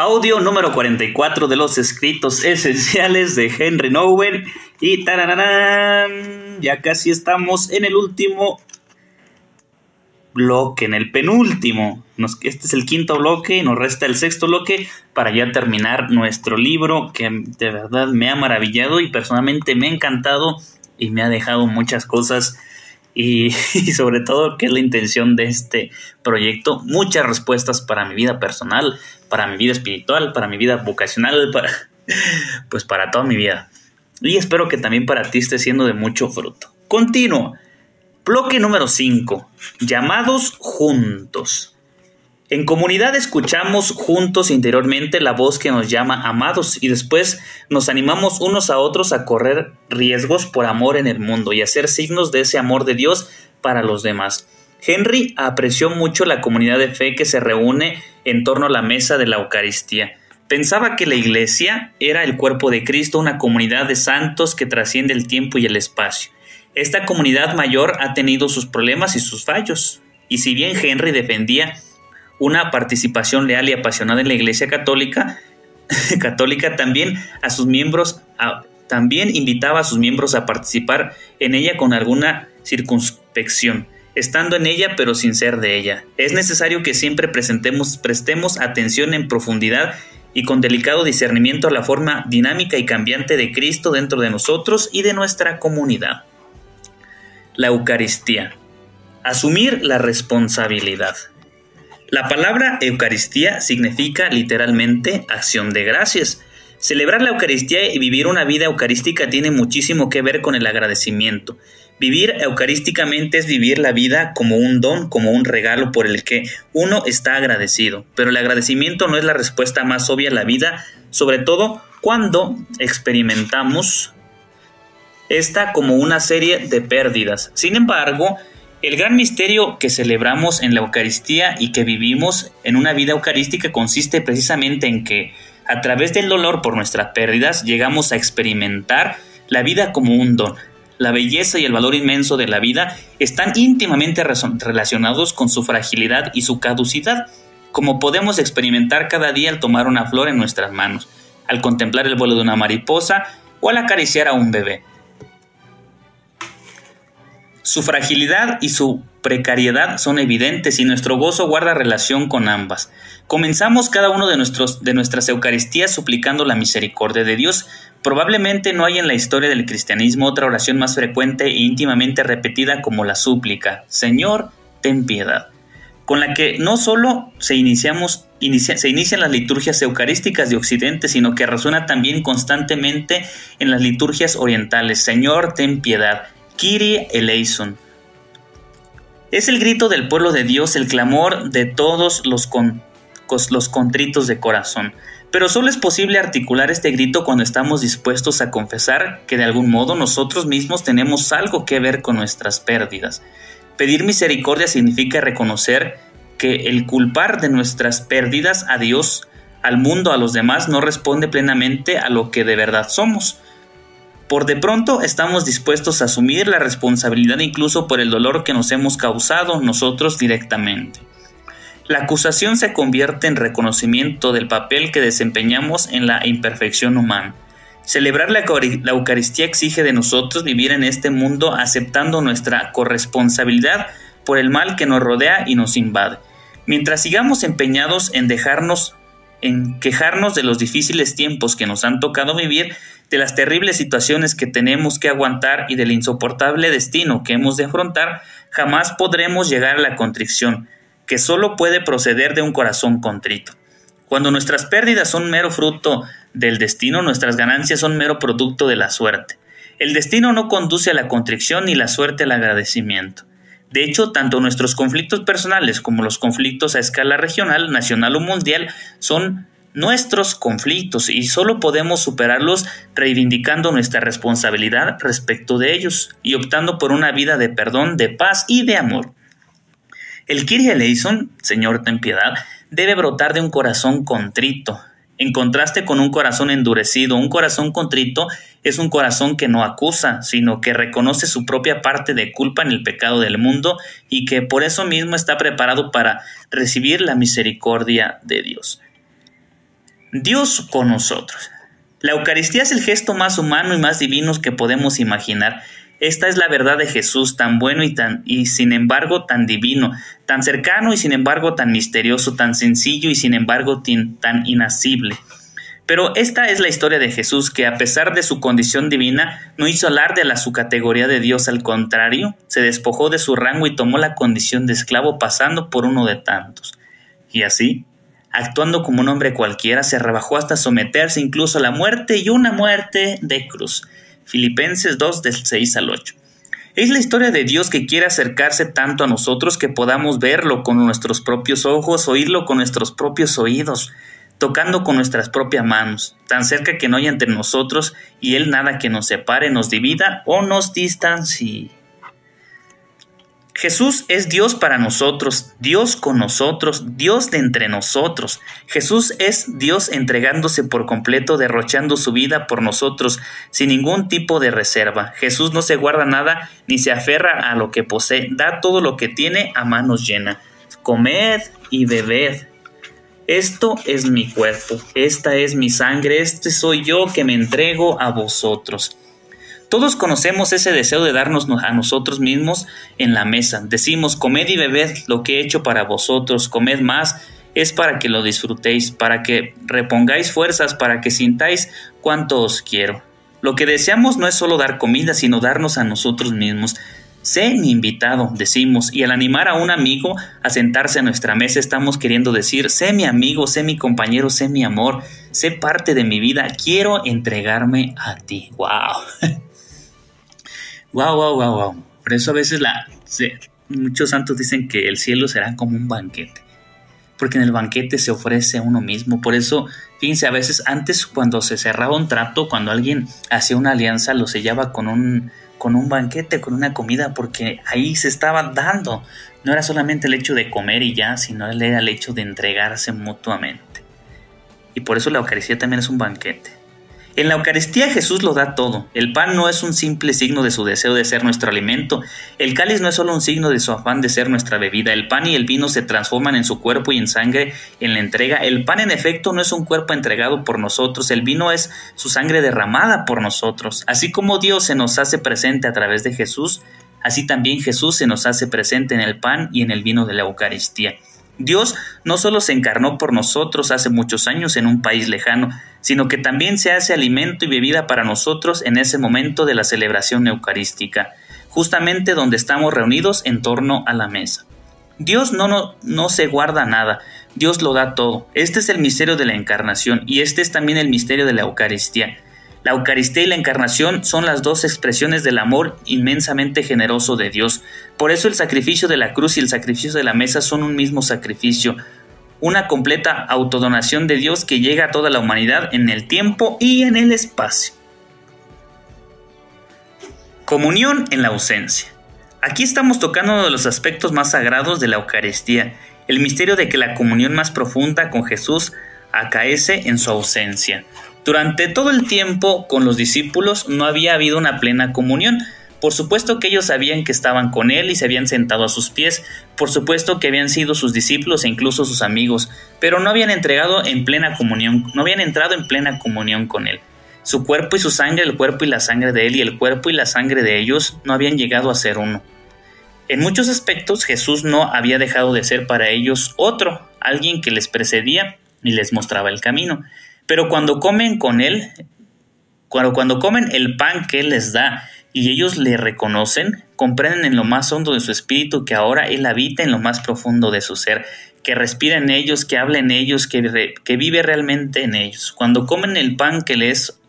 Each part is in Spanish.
Audio número 44 de los escritos esenciales de Henry Nowen. Y tararán, ya casi estamos en el último bloque, en el penúltimo. este es el quinto bloque y nos resta el sexto bloque para ya terminar nuestro libro que de verdad me ha maravillado y personalmente me ha encantado y me ha dejado muchas cosas y, sobre todo qué es la intención de este proyecto. Muchas respuestas para mi vida personal, para mi vida espiritual, para mi vida vocacional, para, pues para toda mi vida. Y espero que también para ti esté siendo de mucho fruto. Continuo. Bloque número 5. Llamados juntos. En comunidad escuchamos juntos interiormente la voz que nos llama amados y después nos animamos unos a otros a correr riesgos por amor en el mundo y hacer signos de ese amor de Dios para los demás. Henry apreció mucho la comunidad de fe que se reúne en torno a la mesa de la Eucaristía. Pensaba que la Iglesia era el cuerpo de Cristo, una comunidad de santos que trasciende el tiempo y el espacio. Esta comunidad mayor ha tenido sus problemas y sus fallos, y si bien Henry defendía una participación leal y apasionada en la Iglesia Católica, católica también a sus miembros también invitaba a sus miembros a participar en ella con alguna circunspección, estando en ella pero sin ser de ella. Es necesario que siempre presentemos, prestemos atención en profundidad y con delicado discernimiento a la forma dinámica y cambiante de Cristo dentro de nosotros y de nuestra comunidad. La Eucaristía. Asumir la responsabilidad. La palabra Eucaristía significa literalmente acción de gracias. Celebrar la Eucaristía y vivir una vida eucarística tiene muchísimo que ver con el agradecimiento. Vivir eucarísticamente es vivir la vida como un don, como un regalo por el que uno está agradecido. Pero el agradecimiento no es la respuesta más obvia a la vida, sobre todo cuando experimentamos esta como una serie de pérdidas. Sin embargo, el gran misterio que celebramos en la Eucaristía y que vivimos en una vida eucarística consiste precisamente en que, a través del dolor por nuestras pérdidas, llegamos a experimentar la vida como un don. La belleza y el valor inmenso de la vida están íntimamente relacionados con su fragilidad y su caducidad, como podemos experimentar cada día al tomar una flor en nuestras manos, al contemplar el vuelo de una mariposa o al acariciar a un bebé. Su fragilidad y su precariedad son evidentes y nuestro gozo guarda relación con ambas. Comenzamos cada uno de, nuestros, de nuestras Eucaristías suplicando la misericordia de Dios. Probablemente no hay en la historia del cristianismo otra oración más frecuente e íntimamente repetida como la súplica, Señor, ten piedad, con la que no solo se, iniciamos, se inician las liturgias eucarísticas de Occidente, sino que resuena también constantemente en las liturgias orientales, Señor, ten piedad. Kyrie eleison. Es el grito del pueblo de Dios, el clamor de todos los, los contritos de corazón. Pero solo es posible articular este grito cuando estamos dispuestos a confesar que de algún modo nosotros mismos tenemos algo que ver con nuestras pérdidas. Pedir misericordia significa reconocer que el culpar de nuestras pérdidas a Dios, al mundo, a los demás, no responde plenamente a lo que de verdad somos. Por de pronto estamos dispuestos a asumir la responsabilidad incluso por el dolor que nos hemos causado nosotros directamente. La acusación se convierte en reconocimiento del papel que desempeñamos en la imperfección humana. Celebrar la, Eucaristía exige de nosotros vivir en este mundo aceptando nuestra corresponsabilidad por el mal que nos rodea y nos invade. Mientras sigamos empeñados en dejarnos en quejarnos de los difíciles tiempos que nos han tocado vivir, de las terribles situaciones que tenemos que aguantar y del insoportable destino que hemos de afrontar, jamás podremos llegar a la contrición, que solo puede proceder de un corazón contrito. Cuando nuestras pérdidas son mero fruto del destino, nuestras ganancias son mero producto de la suerte. El destino no conduce a la contrición ni la suerte al agradecimiento. De hecho, tanto nuestros conflictos personales como los conflictos a escala regional, nacional o mundial son nuestros conflictos y solo podemos superarlos reivindicando nuestra responsabilidad respecto de ellos y optando por una vida de perdón, de paz y de amor. El Kyrie eleison, Señor ten piedad, debe brotar de un corazón contrito, en contraste con un corazón endurecido. Un corazón contrito es un corazón que no acusa, sino que reconoce su propia parte de culpa en el pecado del mundo y que por eso mismo está preparado para recibir la misericordia de Dios. Dios con nosotros. La Eucaristía es el gesto más humano y más divino que podemos imaginar. Esta es la verdad de Jesús, tan bueno y tan y sin embargo tan divino, tan cercano y sin embargo tan misterioso, tan sencillo y sin embargo tan inasible. Pero esta es la historia de Jesús que a pesar de su condición divina no hizo alarde a su categoría de Dios, al contrario, se despojó de su rango y tomó la condición de esclavo pasando por uno de tantos. Y así, actuando como un hombre cualquiera, se rebajó hasta someterse incluso a la muerte y una muerte de cruz. Filipenses 2 del 6 al 8. Es la historia de Dios que quiere acercarse tanto a nosotros que podamos verlo con nuestros propios ojos, oírlo con nuestros propios oídos, tocando con nuestras propias manos, tan cerca que no haya entre nosotros y Él nada que nos separe, nos divida o nos distancie. Jesús es Dios para nosotros, Dios con nosotros, Dios de entre nosotros. Jesús es Dios entregándose por completo, derrochando su vida por nosotros, sin ningún tipo de reserva. Jesús no se guarda nada ni se aferra a lo que posee, da todo lo que tiene a manos llenas. Comed y bebed. Esto es mi cuerpo, esta es mi sangre, este soy yo que me entrego a vosotros. Todos conocemos ese deseo de darnos a nosotros mismos en la mesa. Decimos, comed y bebed lo que he hecho para vosotros, comed más, es para que lo disfrutéis, para que repongáis fuerzas, para que sintáis cuánto os quiero. Lo que deseamos no es solo dar comida, sino darnos a nosotros mismos. Sé mi invitado, decimos, y al animar a un amigo a sentarse a nuestra mesa estamos queriendo decir, sé mi amigo, sé mi compañero, sé mi amor, sé parte de mi vida, quiero entregarme a ti. ¡Wow! Wow, wow, wow, wow. Por eso a veces la, muchos santos dicen que el cielo será como un banquete. Porque en el banquete se ofrece uno mismo. Por eso, fíjense, a veces antes cuando se cerraba un trato, cuando alguien hacía una alianza, lo sellaba con un, con un banquete, con una comida, porque ahí se estaba dando. No era solamente el hecho de comer y ya, sino era el hecho de entregarse mutuamente. Y por eso la Eucaristía también es un banquete. En la Eucaristía Jesús lo da todo. El pan no es un simple signo de su deseo de ser nuestro alimento. El cáliz no es solo un signo de su afán de ser nuestra bebida. El pan y el vino se transforman en su cuerpo y en sangre en la entrega. El pan en efecto no es un cuerpo entregado por nosotros. El vino es su sangre derramada por nosotros. Así como Dios se nos hace presente a través de Jesús, así también Jesús se nos hace presente en el pan y en el vino de la Eucaristía. Dios no solo se encarnó por nosotros hace muchos años en un país lejano, sino que también se hace alimento y bebida para nosotros en ese momento de la celebración eucarística, justamente donde estamos reunidos en torno a la mesa. Dios no, no, no se guarda nada, Dios lo da todo. Este es el misterio de la encarnación y este es también el misterio de la Eucaristía. La Eucaristía y la Encarnación son las dos expresiones del amor inmensamente generoso de Dios. Por eso el sacrificio de la cruz y el sacrificio de la mesa son un mismo sacrificio, una completa autodonación de Dios que llega a toda la humanidad en el tiempo y en el espacio. Comunión en la ausencia. Aquí estamos tocando uno de los aspectos más sagrados de la Eucaristía, el misterio de que la comunión más profunda con Jesús acaece en su ausencia. Durante todo el tiempo con los discípulos no había habido una plena comunión. Por supuesto que ellos sabían que estaban con él y se habían sentado a sus pies, por supuesto que habían sido sus discípulos e incluso sus amigos, pero no habían entregado en plena comunión, no habían entrado en plena comunión con él. Su cuerpo y su sangre, el cuerpo y la sangre de él y el cuerpo y la sangre de ellos no habían llegado a ser uno. En muchos aspectos Jesús no había dejado de ser para ellos otro, alguien que les precedía y les mostraba el camino. Pero cuando comen con Él, cuando, cuando comen el pan que Él les da y ellos le reconocen, comprenden en lo más hondo de su espíritu que ahora Él habita en lo más profundo de su ser, que respira en ellos, que habla en ellos, que, que vive realmente en ellos. Cuando comen el pan que les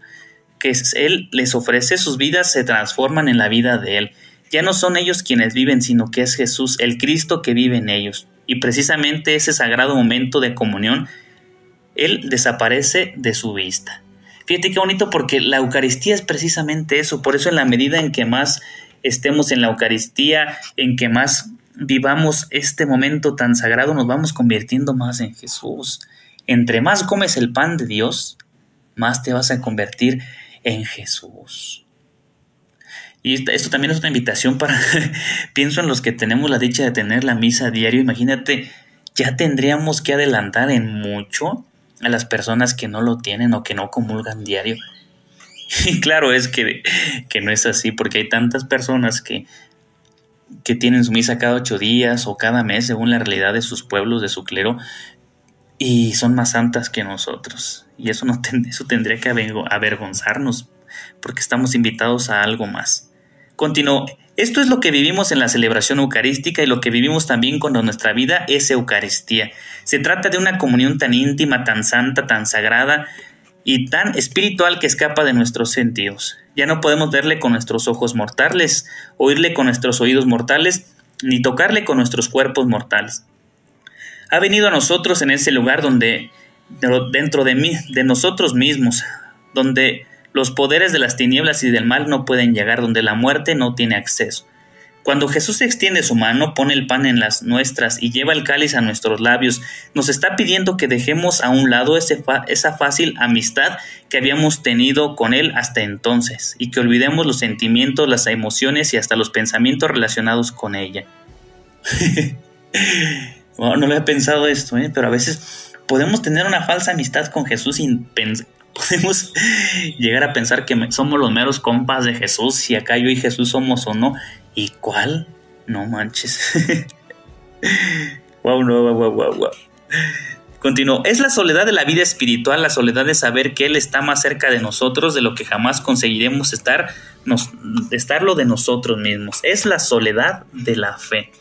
que Él les ofrece, sus vidas se transforman en la vida de Él. Ya no son ellos quienes viven, sino que es Jesús, el Cristo que vive en ellos. Y precisamente ese sagrado momento de comunión Él desaparece de su vista. Fíjate qué bonito porque la Eucaristía es precisamente eso, por eso en la medida en que más estemos en la Eucaristía, en que más vivamos este momento tan sagrado, nos vamos convirtiendo más en Jesús. Entre más comes el pan de Dios, más te vas a convertir en Jesús. Y esto también es una invitación para, pienso en los que tenemos la dicha de tener la misa diario, imagínate, ya tendríamos que adelantar en mucho a las personas que no lo tienen o que no comulgan diario. Y claro, es que, que no es así, porque hay tantas personas que, que tienen su misa cada ocho días o cada mes, según la realidad de sus pueblos, de su clero, y son más santas que nosotros. Y eso, no eso tendría que avergonzarnos, porque estamos invitados a algo más. Continuó, esto es lo que vivimos en la celebración eucarística y lo que vivimos también cuando nuestra vida es Eucaristía. Se trata de una comunión tan íntima, tan santa, tan sagrada y tan espiritual que escapa de nuestros sentidos. Ya no podemos verle con nuestros ojos mortales, oírle con nuestros oídos mortales, ni tocarle con nuestros cuerpos mortales. Ha venido a nosotros en ese lugar donde, dentro de, mí, de nosotros mismos, donde los poderes de las tinieblas y del mal no pueden llegar donde la muerte no tiene acceso. Cuando Jesús extiende su mano, pone el pan en las nuestras y lleva el cáliz a nuestros labios, nos está pidiendo que dejemos a un lado esa fácil amistad que habíamos tenido con Él hasta entonces y que olvidemos los sentimientos, las emociones y hasta los pensamientos relacionados con ella. no lo he pensado esto, ¿eh? pero a veces podemos tener una falsa amistad con Jesús sin, podemos llegar a pensar que somos los meros compas de Jesús, si acá yo y Jesús somos o no. ¿Y cuál? No manches. wow, no, wow, wow, wow. Continuó, es la soledad de la vida espiritual, la soledad de saber que Él está más cerca de nosotros de lo que jamás conseguiremos estar, nos, estarlo de nosotros mismos. Es la soledad de la fe.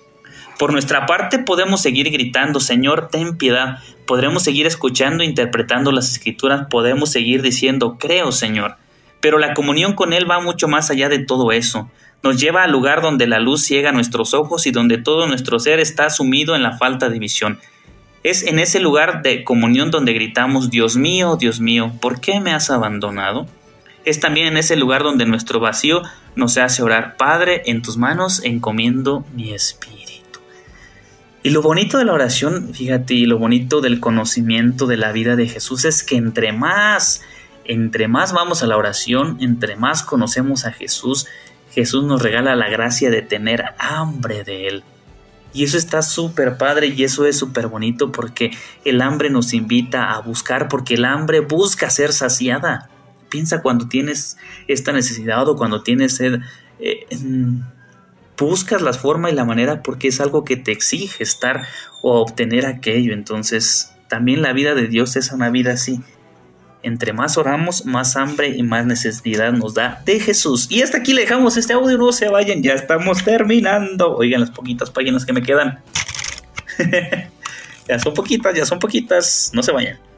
Por nuestra parte podemos seguir gritando, Señor, ten piedad. Podremos seguir escuchando, interpretando las escrituras, podemos seguir diciendo, creo, Señor. Pero la comunión con Él va mucho más allá de todo eso. Nos lleva al lugar donde la luz ciega nuestros ojos y donde todo nuestro ser está sumido en la falta de visión. Es en ese lugar de comunión donde gritamos, Dios mío, Dios mío, ¿por qué me has abandonado? Es también en ese lugar donde nuestro vacío nos hace orar, Padre, en tus manos encomiendo mi espíritu. Y lo bonito de la oración, fíjate, y lo bonito del conocimiento de la vida de Jesús es que entre más, entre más vamos a la oración, entre más conocemos a Jesús, Jesús nos regala la gracia de tener hambre de Él. Y eso está súper padre y eso es súper bonito porque el hambre nos invita a buscar, porque el hambre busca ser saciada. Piensa cuando tienes esta necesidad o cuando tienes sed. Eh, buscas la forma y la manera porque es algo que te exige estar o obtener aquello. Entonces, también la vida de Dios es una vida así. Entre más oramos, más hambre y más necesidad nos da de Jesús. Y hasta aquí le dejamos este audio, no se vayan, ya estamos terminando. Oigan las poquitas páginas que me quedan. ya son poquitas, ya son poquitas, no se vayan.